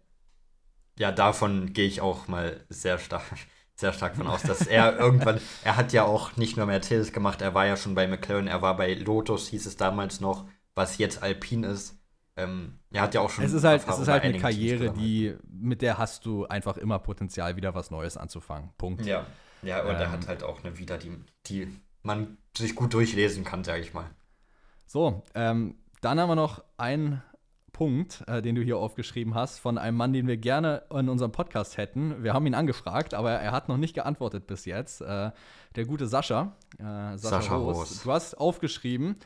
Ja, davon gehe ich auch mal sehr stark, [LAUGHS] sehr stark von aus, dass er [LAUGHS] irgendwann, er hat ja auch nicht nur Mercedes gemacht, er war ja schon bei McLaren, er war bei Lotus, hieß es damals noch, was jetzt Alpine ist. Ähm, er hat ja auch schon. Es ist halt, es ist halt eine Karriere, die, mit der hast du einfach immer Potenzial, wieder was Neues anzufangen. Punkt. Ja, ja und ähm, er hat halt auch eine Vita, die, die man sich gut durchlesen kann, sag ich mal. So, ähm, dann haben wir noch einen Punkt, äh, den du hier aufgeschrieben hast, von einem Mann, den wir gerne in unserem Podcast hätten. Wir haben ihn angefragt, aber er hat noch nicht geantwortet bis jetzt. Äh, der gute Sascha. Äh, Sascha, Sascha Roos. Roos. Du hast aufgeschrieben,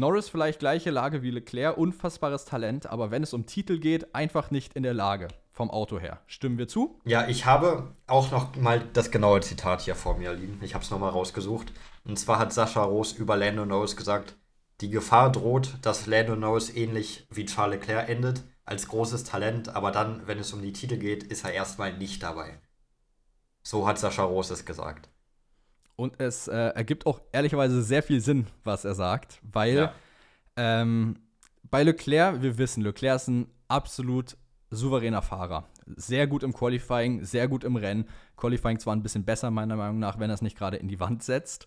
Norris vielleicht gleiche Lage wie Leclerc, unfassbares Talent, aber wenn es um Titel geht, einfach nicht in der Lage. vom Auto her. Stimmen wir zu? Ja, ich habe auch noch mal das genaue Zitat hier vor mir liegen. Ich habe es nochmal rausgesucht. Und zwar hat Sascha Roos über Lando Norris gesagt, die Gefahr droht, dass Lando Norris ähnlich wie Charles Leclerc endet, als großes Talent, aber dann, wenn es um die Titel geht, ist er erstmal nicht dabei. So hat Sascha Roos es gesagt. Und es äh, ergibt auch ehrlicherweise sehr viel Sinn, was er sagt, weil ja. ähm, bei Leclerc, wir wissen, Leclerc ist ein absolut souveräner Fahrer. Sehr gut im Qualifying, sehr gut im Rennen. Qualifying zwar ein bisschen besser, meiner Meinung nach, wenn er es nicht gerade in die Wand setzt.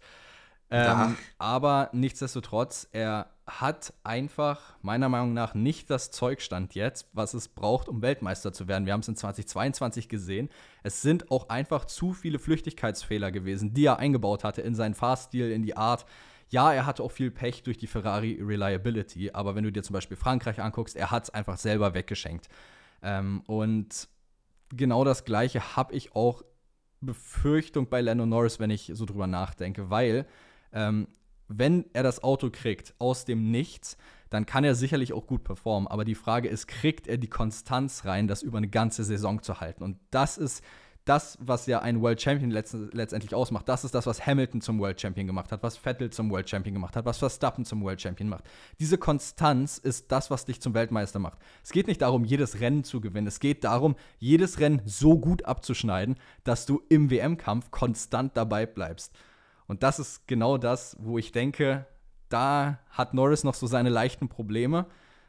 Ähm, aber nichtsdestotrotz, er hat einfach meiner Meinung nach nicht das Zeugstand jetzt, was es braucht, um Weltmeister zu werden. Wir haben es in 2022 gesehen. Es sind auch einfach zu viele Flüchtigkeitsfehler gewesen, die er eingebaut hatte in seinen Fahrstil, in die Art. Ja, er hatte auch viel Pech durch die Ferrari Reliability, aber wenn du dir zum Beispiel Frankreich anguckst, er hat es einfach selber weggeschenkt. Ähm, und genau das Gleiche habe ich auch Befürchtung bei Lando Norris, wenn ich so drüber nachdenke, weil ähm, wenn er das Auto kriegt aus dem Nichts, dann kann er sicherlich auch gut performen. Aber die Frage ist, kriegt er die Konstanz rein, das über eine ganze Saison zu halten? Und das ist das, was ja ein World Champion letztendlich ausmacht. Das ist das, was Hamilton zum World Champion gemacht hat, was Vettel zum World Champion gemacht hat, was Verstappen zum World Champion macht. Diese Konstanz ist das, was dich zum Weltmeister macht. Es geht nicht darum, jedes Rennen zu gewinnen. Es geht darum, jedes Rennen so gut abzuschneiden, dass du im WM-Kampf konstant dabei bleibst. Und das ist genau das, wo ich denke, da hat Norris noch so seine leichten Probleme,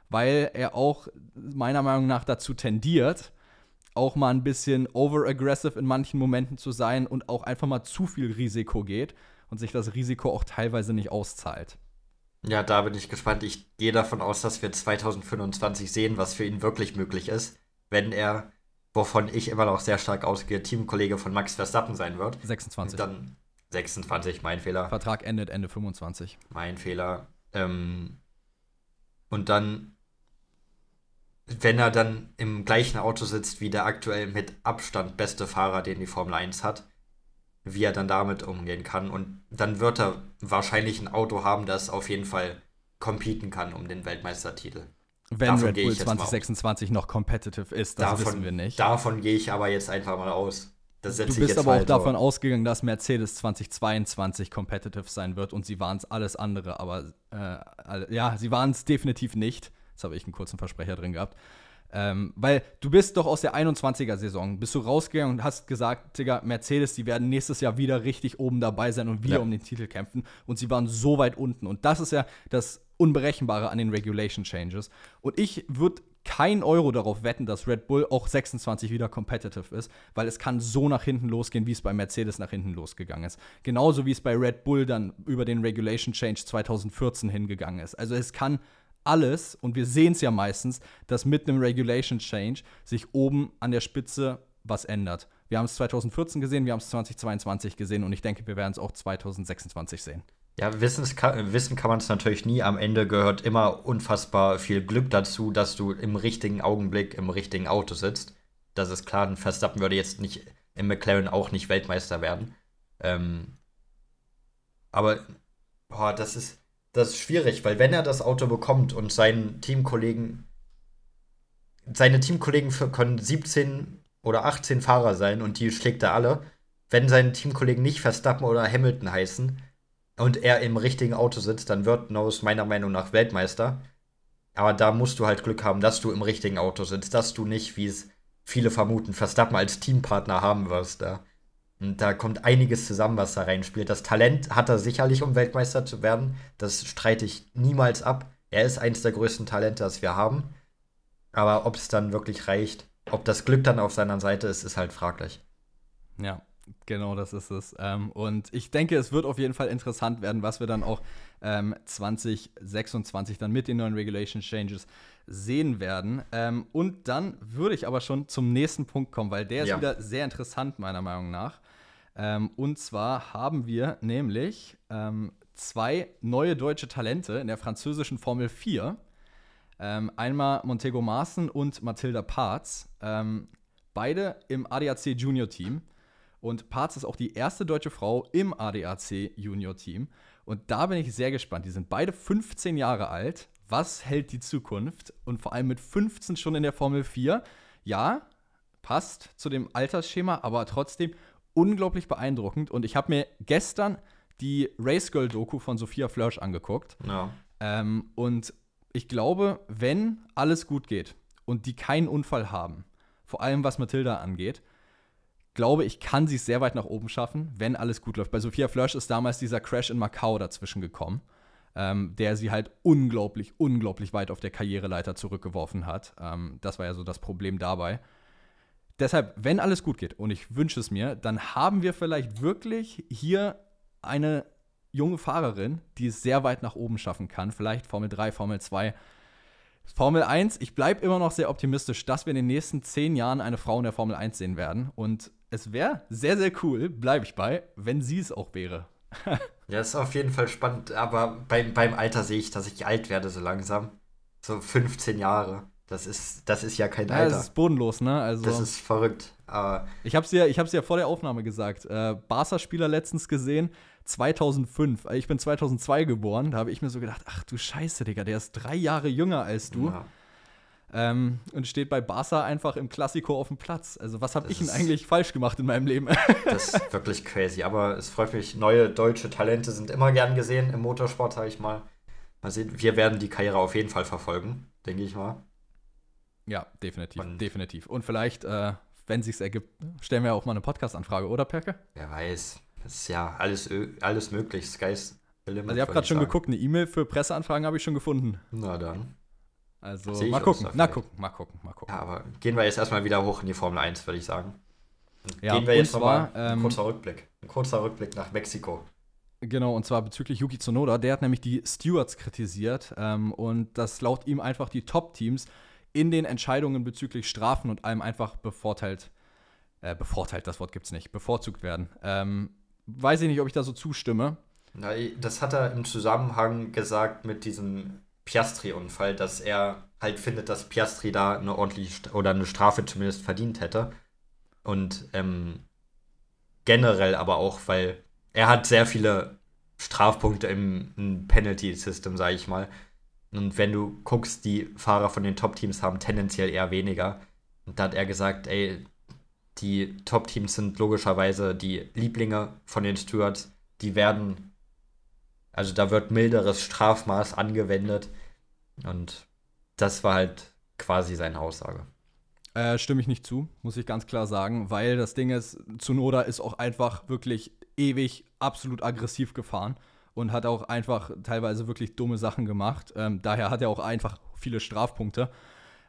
weil er auch meiner Meinung nach dazu tendiert, auch mal ein bisschen overaggressive in manchen Momenten zu sein und auch einfach mal zu viel Risiko geht und sich das Risiko auch teilweise nicht auszahlt. Ja, da bin ich gespannt. Ich gehe davon aus, dass wir 2025 sehen, was für ihn wirklich möglich ist, wenn er, wovon ich immer noch sehr stark ausgehe, Teamkollege von Max Verstappen sein wird. 26. Dann 26, mein Fehler. Vertrag endet Ende 25. Mein Fehler. Ähm, und dann, wenn er dann im gleichen Auto sitzt wie der aktuell mit Abstand beste Fahrer, den die Formel 1 hat, wie er dann damit umgehen kann. Und dann wird er wahrscheinlich ein Auto haben, das auf jeden Fall competen kann um den Weltmeistertitel. Wenn davon Red Bull 2026 noch competitive ist, das davon, wissen wir nicht. Davon gehe ich aber jetzt einfach mal aus du bist aber auch davon ausgegangen, dass Mercedes 2022 competitive sein wird und sie waren es alles andere, aber äh, ja, sie waren es definitiv nicht. Jetzt habe ich einen kurzen Versprecher drin gehabt. Ähm, weil du bist doch aus der 21er-Saison, bist du rausgegangen und hast gesagt, Digga, Mercedes, die werden nächstes Jahr wieder richtig oben dabei sein und wieder ja. um den Titel kämpfen. Und sie waren so weit unten. Und das ist ja das Unberechenbare an den Regulation Changes. Und ich würde kein Euro darauf wetten, dass Red Bull auch 26 wieder competitive ist, weil es kann so nach hinten losgehen, wie es bei Mercedes nach hinten losgegangen ist. Genauso wie es bei Red Bull dann über den Regulation Change 2014 hingegangen ist. Also es kann alles, und wir sehen es ja meistens, dass mit einem Regulation Change sich oben an der Spitze was ändert. Wir haben es 2014 gesehen, wir haben es 2022 gesehen und ich denke, wir werden es auch 2026 sehen. Ja, Wissens kann, wissen kann man es natürlich nie. Am Ende gehört immer unfassbar viel Glück dazu, dass du im richtigen Augenblick im richtigen Auto sitzt. Das ist klar, ein Verstappen würde jetzt nicht im McLaren auch nicht Weltmeister werden. Ähm, aber boah, das ist, das ist schwierig, weil wenn er das Auto bekommt und seinen Teamkollegen, seine Teamkollegen können 17 oder 18 Fahrer sein und die schlägt er alle. Wenn seine Teamkollegen nicht Verstappen oder Hamilton heißen, und er im richtigen Auto sitzt, dann wird Norris meiner Meinung nach Weltmeister. Aber da musst du halt Glück haben, dass du im richtigen Auto sitzt, dass du nicht, wie es viele vermuten, Verstappen als Teampartner haben wirst da. Und da kommt einiges zusammen, was da reinspielt. Das Talent hat er sicherlich, um Weltmeister zu werden. Das streite ich niemals ab. Er ist eines der größten Talente, das wir haben. Aber ob es dann wirklich reicht, ob das Glück dann auf seiner Seite ist, ist halt fraglich. Ja, Genau, das ist es. Ähm, und ich denke, es wird auf jeden Fall interessant werden, was wir dann auch ähm, 2026 dann mit den neuen Regulation Changes sehen werden. Ähm, und dann würde ich aber schon zum nächsten Punkt kommen, weil der ja. ist wieder sehr interessant, meiner Meinung nach. Ähm, und zwar haben wir nämlich ähm, zwei neue deutsche Talente in der französischen Formel 4. Ähm, einmal Montego Maaßen und Mathilda Parz. beide im ADAC Junior Team. Und Parz ist auch die erste deutsche Frau im ADAC Junior Team. Und da bin ich sehr gespannt. Die sind beide 15 Jahre alt. Was hält die Zukunft? Und vor allem mit 15 schon in der Formel 4. Ja, passt zu dem Altersschema, aber trotzdem unglaublich beeindruckend. Und ich habe mir gestern die Race Girl Doku von Sophia Flörsch angeguckt. Ja. Ähm, und ich glaube, wenn alles gut geht und die keinen Unfall haben, vor allem was Mathilda angeht, glaube ich, kann sie es sehr weit nach oben schaffen, wenn alles gut läuft. Bei Sophia Flörsch ist damals dieser Crash in Macau dazwischen gekommen, ähm, der sie halt unglaublich, unglaublich weit auf der Karriereleiter zurückgeworfen hat. Ähm, das war ja so das Problem dabei. Deshalb, wenn alles gut geht, und ich wünsche es mir, dann haben wir vielleicht wirklich hier eine junge Fahrerin, die es sehr weit nach oben schaffen kann. Vielleicht Formel 3, Formel 2. Formel 1, ich bleibe immer noch sehr optimistisch, dass wir in den nächsten zehn Jahren eine Frau in der Formel 1 sehen werden. Und es wäre sehr, sehr cool, bleibe ich bei, wenn sie es auch wäre. [LAUGHS] ja, ist auf jeden Fall spannend, aber beim, beim Alter sehe ich, dass ich alt werde so langsam. So 15 Jahre. Das ist, das ist ja kein Alter. Ja, das ist bodenlos, ne? Also, das ist verrückt. Uh, ich habe es ja, ja vor der Aufnahme gesagt. Äh, Barca-Spieler letztens gesehen, 2005. Ich bin 2002 geboren. Da habe ich mir so gedacht, ach du Scheiße, Digga, der ist drei Jahre jünger als du. Ja. Ähm, und steht bei Barca einfach im Klassiko auf dem Platz. Also, was habe ich denn eigentlich falsch gemacht in meinem Leben? [LAUGHS] das ist wirklich crazy. Aber es freut mich, neue deutsche Talente sind immer gern gesehen im Motorsport, sage ich mal. Mal sehen, wir werden die Karriere auf jeden Fall verfolgen, denke ich mal. Ja, definitiv, und definitiv. Und vielleicht, äh, wenn sich's ergibt, stellen wir auch mal eine Podcast-Anfrage, oder Perke? Wer weiß. Das ist ja alles, alles möglich. Sky's Limit. Also ich habe gerade schon geguckt, eine E-Mail für Presseanfragen habe ich schon gefunden. Na dann. Also mal gucken, mal gucken, mal gucken, mal gucken. Ja, aber gehen wir jetzt erstmal wieder hoch in die Formel 1, würde ich sagen. Ja, gehen wir jetzt nochmal ähm, ein kurzer Rückblick. Ein kurzer Rückblick nach Mexiko. Genau, und zwar bezüglich Yuki Tsunoda. Der hat nämlich die Stewards kritisiert ähm, und dass laut ihm einfach die Top-Teams in den Entscheidungen bezüglich Strafen und allem einfach bevorteilt, äh, bevorteilt, das Wort gibt es nicht, bevorzugt werden. Ähm, weiß ich nicht, ob ich da so zustimme. Na, das hat er im Zusammenhang gesagt mit diesem Piastri-Unfall, dass er halt findet, dass Piastri da eine ordentliche oder eine Strafe zumindest verdient hätte. Und ähm, generell aber auch, weil er hat sehr viele Strafpunkte im, im Penalty-System, sage ich mal. Und wenn du guckst, die Fahrer von den Top-Teams haben tendenziell eher weniger. Und da hat er gesagt, ey, die Top-Teams sind logischerweise die Lieblinge von den Stewards. Die werden, also da wird milderes Strafmaß angewendet. Und das war halt quasi seine Aussage. Äh, stimme ich nicht zu, muss ich ganz klar sagen, weil das Ding ist, Zunoda ist auch einfach wirklich ewig absolut aggressiv gefahren und hat auch einfach teilweise wirklich dumme Sachen gemacht. Ähm, daher hat er auch einfach viele Strafpunkte.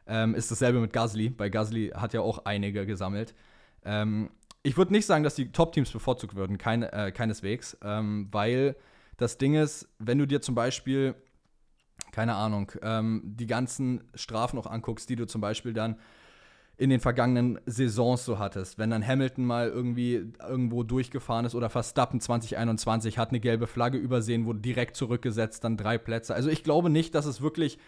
Ähm, ist dasselbe mit Gasly. Bei Gasly hat er auch einige gesammelt. Ähm, ich würde nicht sagen, dass die Top-Teams bevorzugt würden, keine, äh, keineswegs, ähm, weil das Ding ist, wenn du dir zum Beispiel, keine Ahnung, ähm, die ganzen Strafen auch anguckst, die du zum Beispiel dann in den vergangenen Saisons so hattest. Wenn dann Hamilton mal irgendwie irgendwo durchgefahren ist oder Verstappen 2021 hat eine gelbe Flagge übersehen, wurde direkt zurückgesetzt, dann drei Plätze. Also ich glaube nicht, dass es wirklich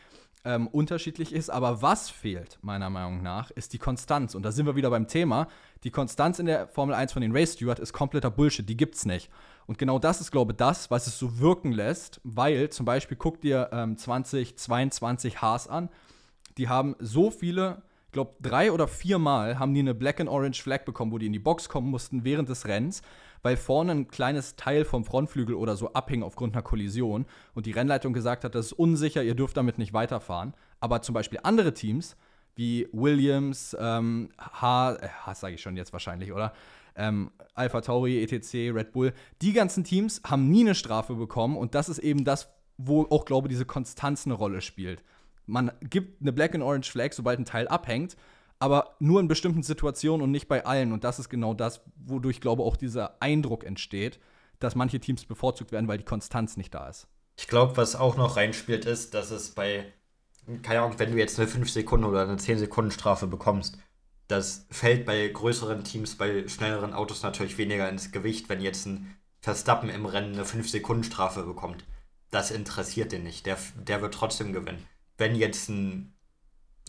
ähm, unterschiedlich ist, aber was fehlt, meiner Meinung nach, ist die Konstanz. Und da sind wir wieder beim Thema. Die Konstanz in der Formel 1 von den Race Stewart ist kompletter Bullshit, die gibt's nicht. Und genau das ist, glaube ich, das, was es so wirken lässt, weil zum Beispiel guck dir ähm, 2022 Haas an. Die haben so viele glaube, drei oder viermal haben die eine Black and Orange Flag bekommen, wo die in die Box kommen mussten während des Rennens, weil vorne ein kleines Teil vom Frontflügel oder so abhing aufgrund einer Kollision und die Rennleitung gesagt hat, das ist unsicher, ihr dürft damit nicht weiterfahren. Aber zum Beispiel andere Teams, wie Williams, ähm, H, äh, sage ich schon jetzt wahrscheinlich, oder? Ähm, Alpha Tauri, ETC, Red Bull, die ganzen Teams haben nie eine Strafe bekommen und das ist eben das, wo auch, glaube ich, diese Konstanz eine Rolle spielt man gibt eine Black and Orange Flag, sobald ein Teil abhängt, aber nur in bestimmten Situationen und nicht bei allen. Und das ist genau das, wodurch, glaube ich, auch dieser Eindruck entsteht, dass manche Teams bevorzugt werden, weil die Konstanz nicht da ist. Ich glaube, was auch noch reinspielt, ist, dass es bei, keine Ahnung, wenn du jetzt eine 5 Sekunden oder eine 10 Sekunden Strafe bekommst, das fällt bei größeren Teams, bei schnelleren Autos natürlich weniger ins Gewicht, wenn jetzt ein Verstappen im Rennen eine 5 Sekunden Strafe bekommt. Das interessiert den nicht. Der, der wird trotzdem gewinnen wenn jetzt ein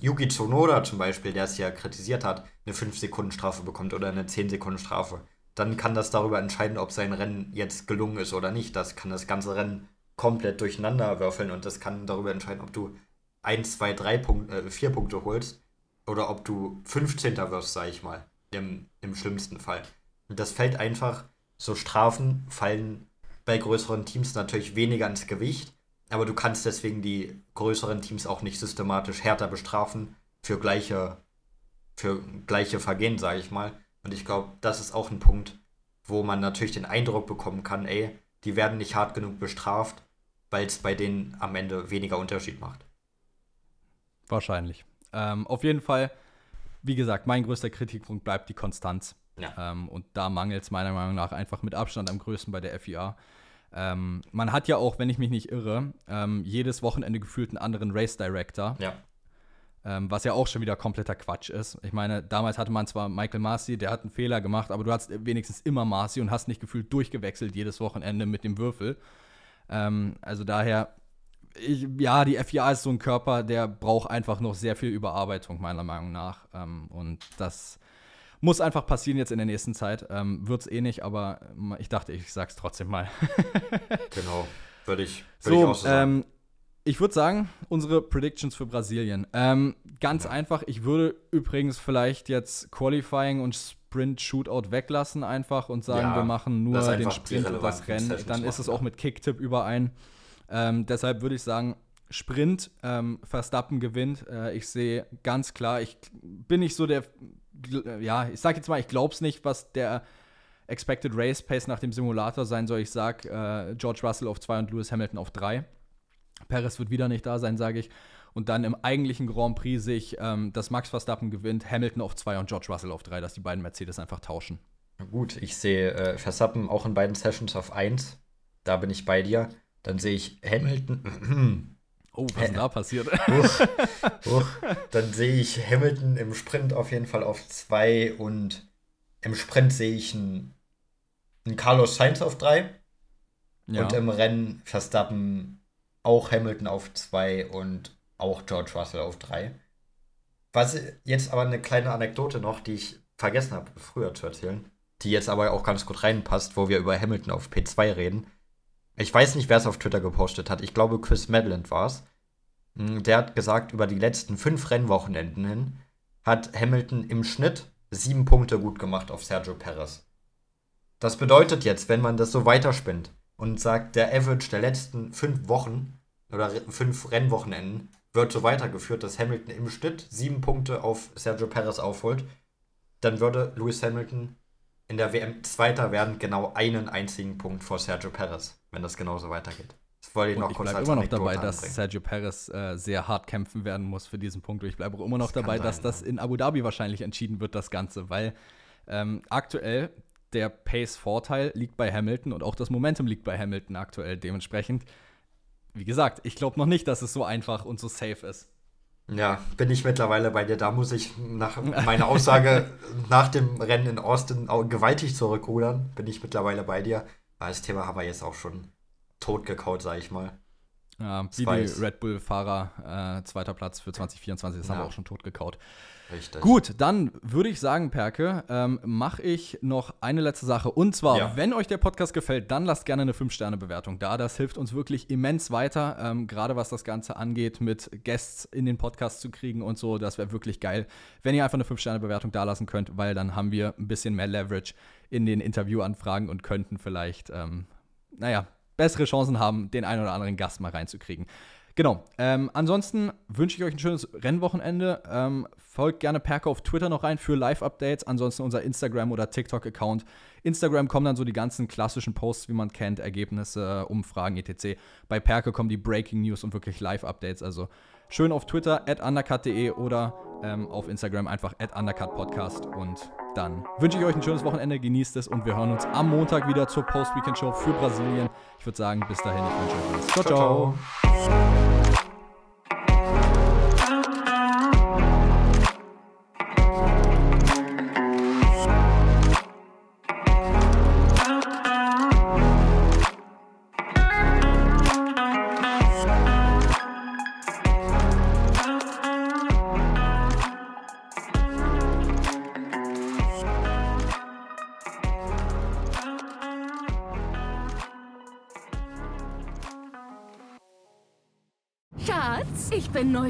Yuki Tsunoda zum Beispiel, der es ja kritisiert hat, eine 5-Sekunden-Strafe bekommt oder eine 10-Sekunden-Strafe, dann kann das darüber entscheiden, ob sein Rennen jetzt gelungen ist oder nicht. Das kann das ganze Rennen komplett durcheinander würfeln und das kann darüber entscheiden, ob du 1, 2, 3 Punkte, äh, 4 Punkte holst oder ob du 15. wirst, sag ich mal, im, im schlimmsten Fall. Und das fällt einfach, so Strafen fallen bei größeren Teams natürlich weniger ins Gewicht, aber du kannst deswegen die größeren Teams auch nicht systematisch härter bestrafen für gleiche, für gleiche Vergehen, sage ich mal. Und ich glaube, das ist auch ein Punkt, wo man natürlich den Eindruck bekommen kann, ey, die werden nicht hart genug bestraft, weil es bei denen am Ende weniger Unterschied macht. Wahrscheinlich. Ähm, auf jeden Fall, wie gesagt, mein größter Kritikpunkt bleibt die Konstanz. Ja. Ähm, und da mangelt es meiner Meinung nach einfach mit Abstand am größten bei der FIA. Ähm, man hat ja auch, wenn ich mich nicht irre, ähm, jedes Wochenende gefühlt einen anderen Race Director. Ja. Ähm, was ja auch schon wieder kompletter Quatsch ist. Ich meine, damals hatte man zwar Michael Marcy, der hat einen Fehler gemacht, aber du hast wenigstens immer Marcy und hast nicht gefühlt durchgewechselt jedes Wochenende mit dem Würfel. Ähm, also daher, ich, ja, die FIA ist so ein Körper, der braucht einfach noch sehr viel Überarbeitung, meiner Meinung nach. Ähm, und das muss einfach passieren jetzt in der nächsten Zeit. Ähm, Wird es eh nicht, aber ich dachte, ich sag's trotzdem mal. [LAUGHS] genau, würde ich, würd so, ich auch so sagen. Ähm, ich würde sagen, unsere Predictions für Brasilien. Ähm, ganz ja. einfach, ich würde übrigens vielleicht jetzt Qualifying und Sprint Shootout weglassen einfach und sagen, ja, wir machen nur den Sprint und das Rennen. Dann ist es auch mit Kicktip überein. Ähm, deshalb würde ich sagen, Sprint, ähm, Verstappen gewinnt. Äh, ich sehe ganz klar, ich bin nicht so der, ja, ich sage jetzt mal, ich glaube es nicht, was der Expected Race Pace nach dem Simulator sein soll. Ich sage äh, George Russell auf 2 und Lewis Hamilton auf 3. Perez wird wieder nicht da sein, sage ich. Und dann im eigentlichen Grand Prix sehe ich, ähm, dass Max Verstappen gewinnt, Hamilton auf 2 und George Russell auf 3, dass die beiden Mercedes einfach tauschen. Gut, ich sehe äh, Verstappen auch in beiden Sessions auf 1. Da bin ich bei dir. Dann sehe ich Hamilton. [CLEARS THROAT] oh, was ist denn da passiert? Uch, [LAUGHS] uch. Dann sehe ich Hamilton im Sprint auf jeden Fall auf 2 und im Sprint sehe ich einen, einen Carlos Sainz auf 3. Ja. Und im Rennen Verstappen auch Hamilton auf 2 und auch George Russell auf 3. Was jetzt aber eine kleine Anekdote noch, die ich vergessen habe, früher zu erzählen, die jetzt aber auch ganz gut reinpasst, wo wir über Hamilton auf P2 reden. Ich weiß nicht, wer es auf Twitter gepostet hat. Ich glaube, Chris Medland war es. Hm, der hat gesagt, über die letzten fünf Rennwochenenden hin hat Hamilton im Schnitt sieben Punkte gut gemacht auf Sergio Perez. Das bedeutet jetzt, wenn man das so weiterspinnt, und sagt, der Average der letzten fünf Wochen oder fünf Rennwochenenden wird so weitergeführt, dass Hamilton im Schnitt sieben Punkte auf Sergio Perez aufholt, dann würde Lewis Hamilton in der WM Zweiter werden, genau einen einzigen Punkt vor Sergio Perez, wenn das genauso weitergeht. Das wollte ich und noch ich kurz als immer noch dabei, anbringen. dass Sergio Perez äh, sehr hart kämpfen werden muss für diesen Punkt. Und ich bleibe auch immer noch das dabei, sein, dass das in Abu Dhabi wahrscheinlich entschieden wird, das Ganze, weil ähm, aktuell der Pace-Vorteil liegt bei Hamilton und auch das Momentum liegt bei Hamilton aktuell. Dementsprechend, wie gesagt, ich glaube noch nicht, dass es so einfach und so safe ist. Ja, bin ich mittlerweile bei dir. Da muss ich nach meiner Aussage [LAUGHS] nach dem Rennen in Austin gewaltig zurückrudern. Bin ich mittlerweile bei dir. Das Thema haben wir jetzt auch schon totgekaut, sag ich mal. Ja, wie die Red Bull-Fahrer, äh, zweiter Platz für 2024, das ja. haben wir auch schon totgekaut. Richtig. Gut, dann würde ich sagen, Perke, ähm, mache ich noch eine letzte Sache. Und zwar, ja. wenn euch der Podcast gefällt, dann lasst gerne eine 5-Sterne-Bewertung da. Das hilft uns wirklich immens weiter, ähm, gerade was das Ganze angeht, mit Guests in den Podcast zu kriegen und so. Das wäre wirklich geil, wenn ihr einfach eine 5-Sterne-Bewertung da lassen könnt, weil dann haben wir ein bisschen mehr Leverage in den Interviewanfragen und könnten vielleicht, ähm, naja, bessere Chancen haben, den einen oder anderen Gast mal reinzukriegen. Genau. Ähm, ansonsten wünsche ich euch ein schönes Rennwochenende. Ähm, folgt gerne Perke auf Twitter noch rein für Live-Updates. Ansonsten unser Instagram- oder TikTok-Account. Instagram kommen dann so die ganzen klassischen Posts, wie man kennt, Ergebnisse, Umfragen, etc. Bei Perke kommen die Breaking News und wirklich Live-Updates. Also schön auf Twitter, at undercut.de oder ähm, auf Instagram einfach at undercutpodcast. Und dann wünsche ich euch ein schönes Wochenende, genießt es und wir hören uns am Montag wieder zur Post-Weekend-Show für Brasilien. Ich würde sagen, bis dahin, ich wünsche euch was. ciao. ciao. ciao.